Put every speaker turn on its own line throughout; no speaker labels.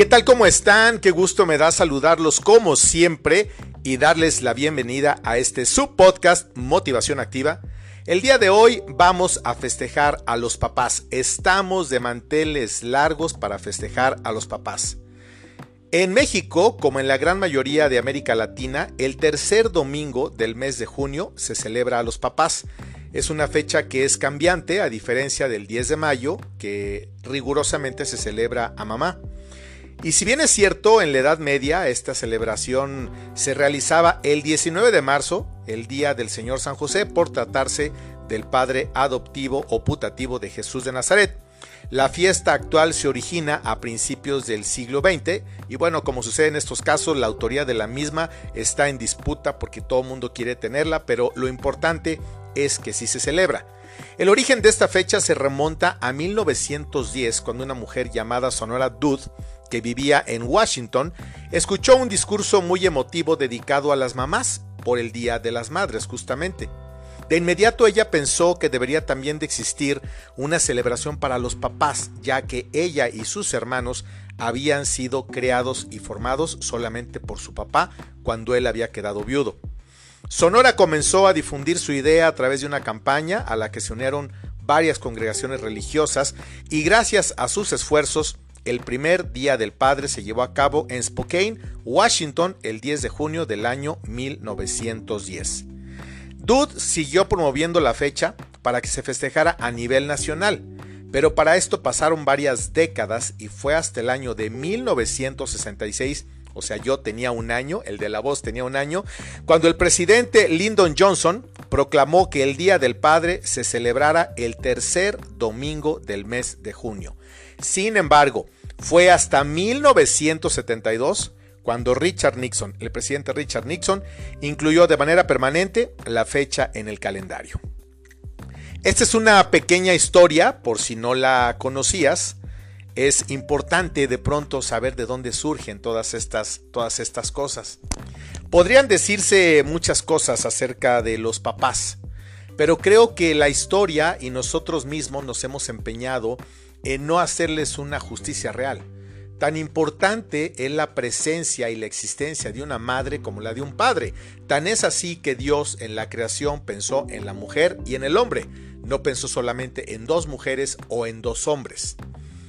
¿Qué tal? ¿Cómo están? Qué gusto me da saludarlos como siempre y darles la bienvenida a este subpodcast Motivación Activa. El día de hoy vamos a festejar a los papás. Estamos de manteles largos para festejar a los papás. En México, como en la gran mayoría de América Latina, el tercer domingo del mes de junio se celebra a los papás. Es una fecha que es cambiante a diferencia del 10 de mayo, que rigurosamente se celebra a mamá. Y si bien es cierto, en la Edad Media esta celebración se realizaba el 19 de marzo, el día del Señor San José, por tratarse del padre adoptivo o putativo de Jesús de Nazaret. La fiesta actual se origina a principios del siglo XX y bueno, como sucede en estos casos, la autoría de la misma está en disputa porque todo el mundo quiere tenerla, pero lo importante es que sí se celebra. El origen de esta fecha se remonta a 1910, cuando una mujer llamada Sonora Dude, que vivía en Washington, escuchó un discurso muy emotivo dedicado a las mamás por el Día de las Madres, justamente. De inmediato ella pensó que debería también de existir una celebración para los papás, ya que ella y sus hermanos habían sido creados y formados solamente por su papá cuando él había quedado viudo. Sonora comenzó a difundir su idea a través de una campaña a la que se unieron varias congregaciones religiosas y gracias a sus esfuerzos, el primer Día del Padre se llevó a cabo en Spokane, Washington, el 10 de junio del año 1910. Dude siguió promoviendo la fecha para que se festejara a nivel nacional, pero para esto pasaron varias décadas y fue hasta el año de 1966 o sea, yo tenía un año, el de la voz tenía un año, cuando el presidente Lyndon Johnson proclamó que el Día del Padre se celebrara el tercer domingo del mes de junio. Sin embargo, fue hasta 1972 cuando Richard Nixon, el presidente Richard Nixon, incluyó de manera permanente la fecha en el calendario. Esta es una pequeña historia, por si no la conocías, es importante de pronto saber de dónde surgen todas estas, todas estas cosas. Podrían decirse muchas cosas acerca de los papás, pero creo que la historia y nosotros mismos nos hemos empeñado en no hacerles una justicia real. Tan importante es la presencia y la existencia de una madre como la de un padre. Tan es así que Dios en la creación pensó en la mujer y en el hombre. No pensó solamente en dos mujeres o en dos hombres.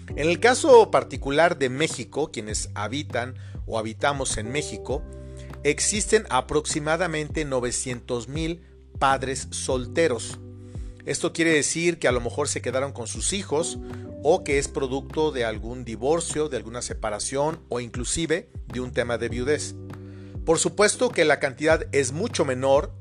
En el caso particular de México, quienes habitan o habitamos en México, existen aproximadamente 900 mil padres solteros. Esto quiere decir que a lo mejor se quedaron con sus hijos o que es producto de algún divorcio, de alguna separación o inclusive de un tema de viudez. Por supuesto que la cantidad es mucho menor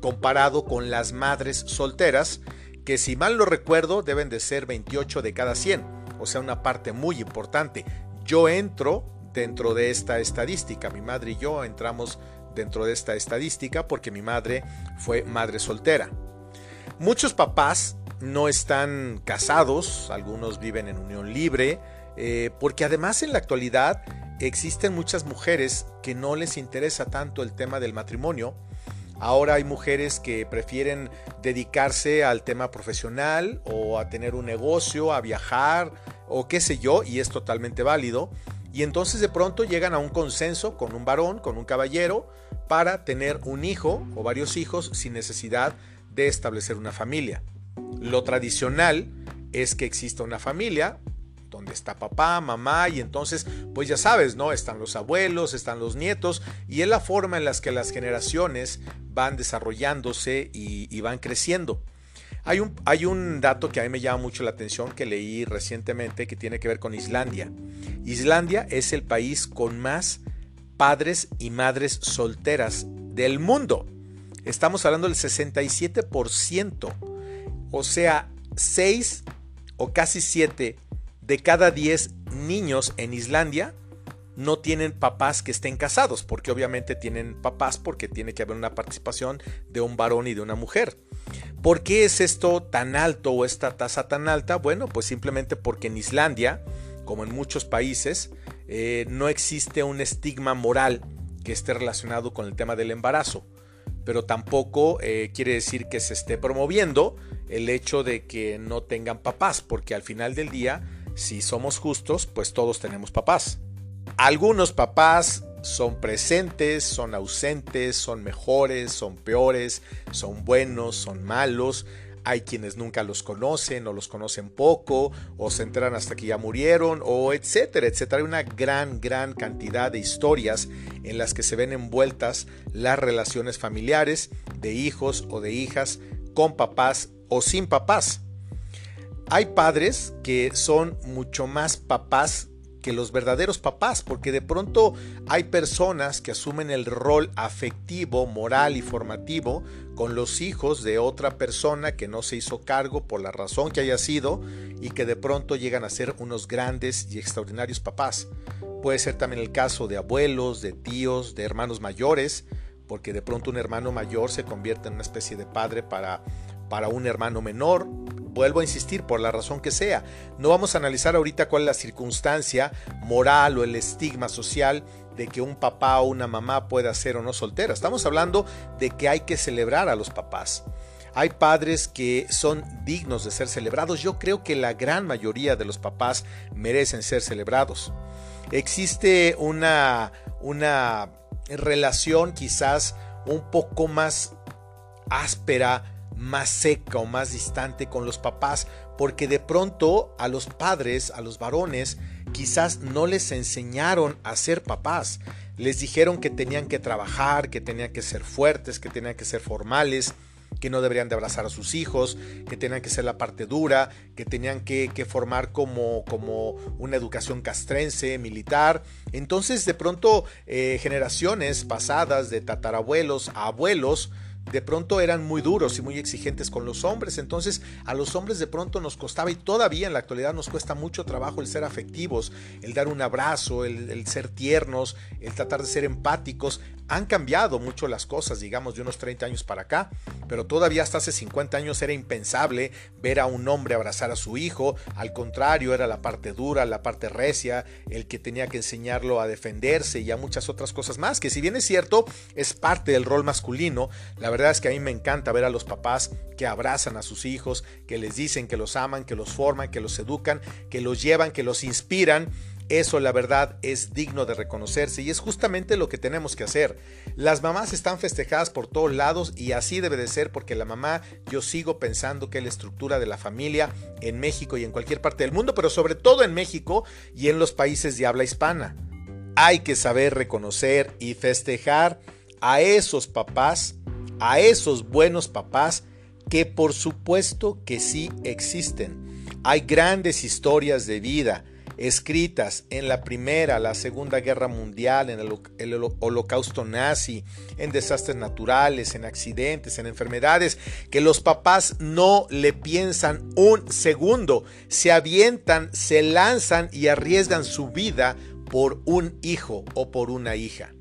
comparado con las madres solteras, que si mal lo recuerdo deben de ser 28 de cada 100 o sea, una parte muy importante. Yo entro dentro de esta estadística, mi madre y yo entramos dentro de esta estadística porque mi madre fue madre soltera. Muchos papás no están casados, algunos viven en unión libre, eh, porque además en la actualidad existen muchas mujeres que no les interesa tanto el tema del matrimonio Ahora hay mujeres que prefieren dedicarse al tema profesional o a tener un negocio, a viajar o qué sé yo, y es totalmente válido. Y entonces de pronto llegan a un consenso con un varón, con un caballero, para tener un hijo o varios hijos sin necesidad de establecer una familia. Lo tradicional es que exista una familia, donde está papá, mamá y entonces pues ya sabes, ¿no? Están los abuelos, están los nietos y es la forma en la que las generaciones van desarrollándose y, van creciendo. Hay un, hay un, dato que a mí me llama mucho la atención que leí recientemente que tiene que ver con Islandia. Islandia es el país con más padres y madres solteras del mundo. Estamos hablando del 67%. O sea, 6 o casi 7 de cada 10 niños en Islandia no tienen papás que estén casados, porque obviamente tienen papás porque tiene que haber una participación de un varón y de una mujer. ¿Por qué es esto tan alto o esta tasa tan alta? Bueno, pues simplemente porque en Islandia, como en muchos países, eh, no existe un estigma moral que esté relacionado con el tema del embarazo pero tampoco eh, quiere decir que se esté promoviendo el hecho de que no tengan papás, porque al final del día si somos justos, pues todos tenemos papás. Algunos papás son presentes, son ausentes, son mejores, son peores, son buenos, son malos. Hay quienes nunca los conocen o los conocen poco o se enteran hasta que ya murieron o etcétera, etcétera. Hay una gran, gran cantidad de historias en las que se ven envueltas las relaciones familiares de hijos o de hijas con papás o sin papás. Hay padres que son mucho más papás que los verdaderos papás, porque de pronto hay personas que asumen el rol afectivo, moral y formativo con los hijos de otra persona que no se hizo cargo por la razón que haya sido y que de pronto llegan a ser unos grandes y extraordinarios papás. Puede ser también el caso de abuelos, de tíos, de hermanos mayores, porque de pronto un hermano mayor se convierte en una especie de padre para, para un hermano menor, vuelvo a insistir, por la razón que sea. No vamos a analizar ahorita cuál es la circunstancia moral o el estigma social de que un papá o una mamá pueda ser o no soltera. Estamos hablando de que hay que celebrar a los papás. Hay padres que son dignos de ser celebrados. Yo creo que la gran mayoría de los papás merecen ser celebrados. Existe una, una relación quizás un poco más áspera más seca o más distante con los papás, porque de pronto a los padres, a los varones, quizás no les enseñaron a ser papás. Les dijeron que tenían que trabajar, que tenían que ser fuertes, que tenían que ser formales, que no deberían de abrazar a sus hijos, que tenían que ser la parte dura, que tenían que, formar como, como, una educación castrense, militar. Entonces de pronto eh, generaciones pasadas de tatarabuelos a abuelos, de pronto eran muy duros y muy exigentes con los hombres, entonces a los hombres de pronto nos costaba y todavía en la actualidad nos cuesta mucho trabajo el ser afectivos, el dar un abrazo, el, ser tiernos, el tratar de ser empáticos. Han cambiado mucho las cosas, digamos, de unos 30 años para acá, pero todavía hasta hace 50 años era impensable ver a un hombre abrazar a su hijo, al contrario, era la parte dura, la parte recia, el que tenía que enseñarlo a defenderse y a muchas otras cosas más, que si bien es cierto, es parte del rol masculino, la verdad es que a mí me encanta ver a los papás que abrazan a sus hijos, que les dicen que los aman, que los forman, que los educan, que los llevan, que los inspiran. Eso la verdad es digno de reconocerse y es justamente lo que tenemos que hacer. Las mamás están festejadas por todos lados y así debe de ser porque la mamá yo sigo pensando que es la estructura de la familia en México y en cualquier parte del mundo, pero sobre todo en México y en los países de habla hispana. Hay que saber reconocer y festejar a esos papás a esos buenos papás que por supuesto que sí existen. Hay grandes historias de vida escritas en la Primera, la Segunda Guerra Mundial, en el, Holocausto nazi, en desastres naturales, en accidentes, en enfermedades, que los papás no le piensan un segundo, se avientan, se lanzan y arriesgan su vida por un hijo o por una hija.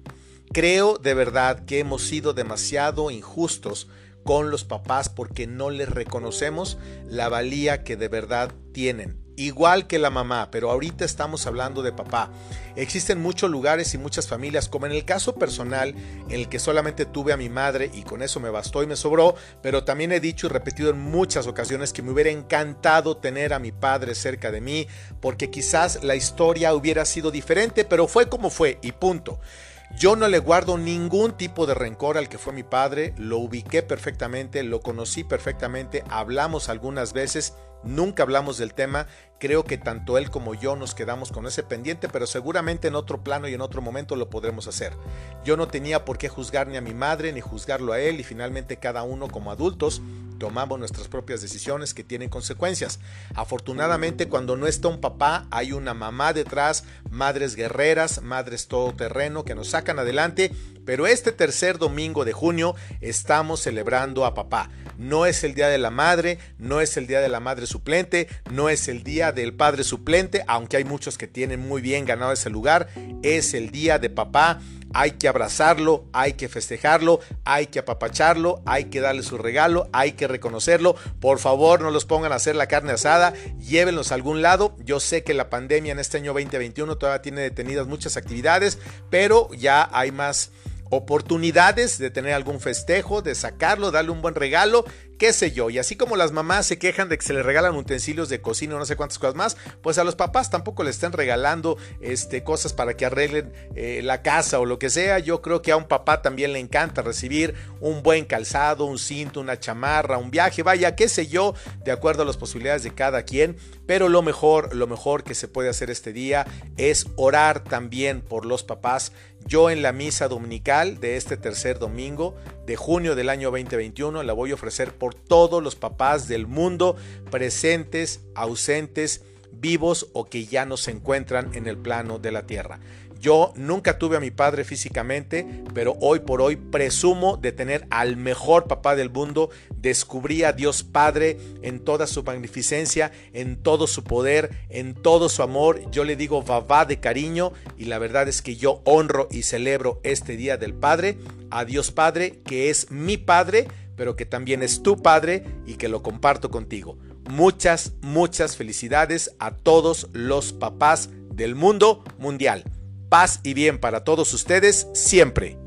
Creo de verdad que hemos sido demasiado injustos con los papás porque no les reconocemos la valía que de verdad tienen. Igual que la mamá, pero ahorita estamos hablando de papá. Existen muchos lugares y muchas familias, como en el caso personal, en el que solamente tuve a mi madre y con eso me bastó y me sobró, pero también he dicho y repetido en muchas ocasiones que me hubiera encantado tener a mi padre cerca de mí, porque quizás la historia hubiera sido diferente, pero fue como fue y punto. Yo no le guardo ningún tipo de rencor al que fue mi padre, lo ubiqué perfectamente, lo conocí perfectamente, hablamos algunas veces, nunca hablamos del tema Creo que tanto él como yo nos quedamos con ese pendiente, pero seguramente en otro plano y en otro momento lo podremos hacer. Yo no tenía por qué juzgar ni a mi madre ni juzgarlo a él y finalmente cada uno como adultos tomamos nuestras propias decisiones que tienen consecuencias. Afortunadamente cuando no está un papá hay una mamá detrás, madres guerreras, madres todoterreno que nos sacan adelante, pero este tercer domingo de junio estamos celebrando a papá. No es el día de la madre, no es el día de la madre suplente, no es el del padre suplente, aunque hay muchos que tienen muy bien ganado ese lugar, es el día de papá. Hay que abrazarlo, hay que festejarlo, hay que apapacharlo, hay que darle su regalo, hay que reconocerlo. Por favor, no los pongan a hacer la carne asada, llévenlos a algún lado. Yo sé que la pandemia en este año 2021 todavía tiene detenidas muchas actividades, pero ya hay más oportunidades de tener algún festejo, de sacarlo, darle un buen regalo, qué sé yo. Y así como las mamás se quejan de que se les regalan utensilios de cocina o no sé cuántas cosas más, pues a los papás tampoco les están regalando este, cosas para que arreglen eh, la casa o lo que sea. Yo creo que a un papá también le encanta recibir un buen calzado, un cinto, una chamarra, un viaje, vaya, qué sé yo, de acuerdo a las posibilidades de cada quien. Pero lo mejor, lo mejor que se puede hacer este día es orar también por los papás. Yo en la misa dominical de este tercer domingo de junio del año 2021 la voy a ofrecer por todos los papás del mundo presentes, ausentes, vivos o que ya no se encuentran en el plano de la tierra. Yo nunca tuve a mi padre físicamente, pero hoy por hoy presumo de tener al mejor papá del mundo. Descubrí a Dios Padre en toda su magnificencia, en todo su poder, en todo su amor. Yo le digo babá de cariño y la verdad es que yo honro y celebro este Día del Padre a Dios Padre, que es mi Padre, pero que también es tu Padre y que lo comparto contigo. Muchas, muchas felicidades a todos los papás del mundo mundial. Paz y bien para todos ustedes siempre.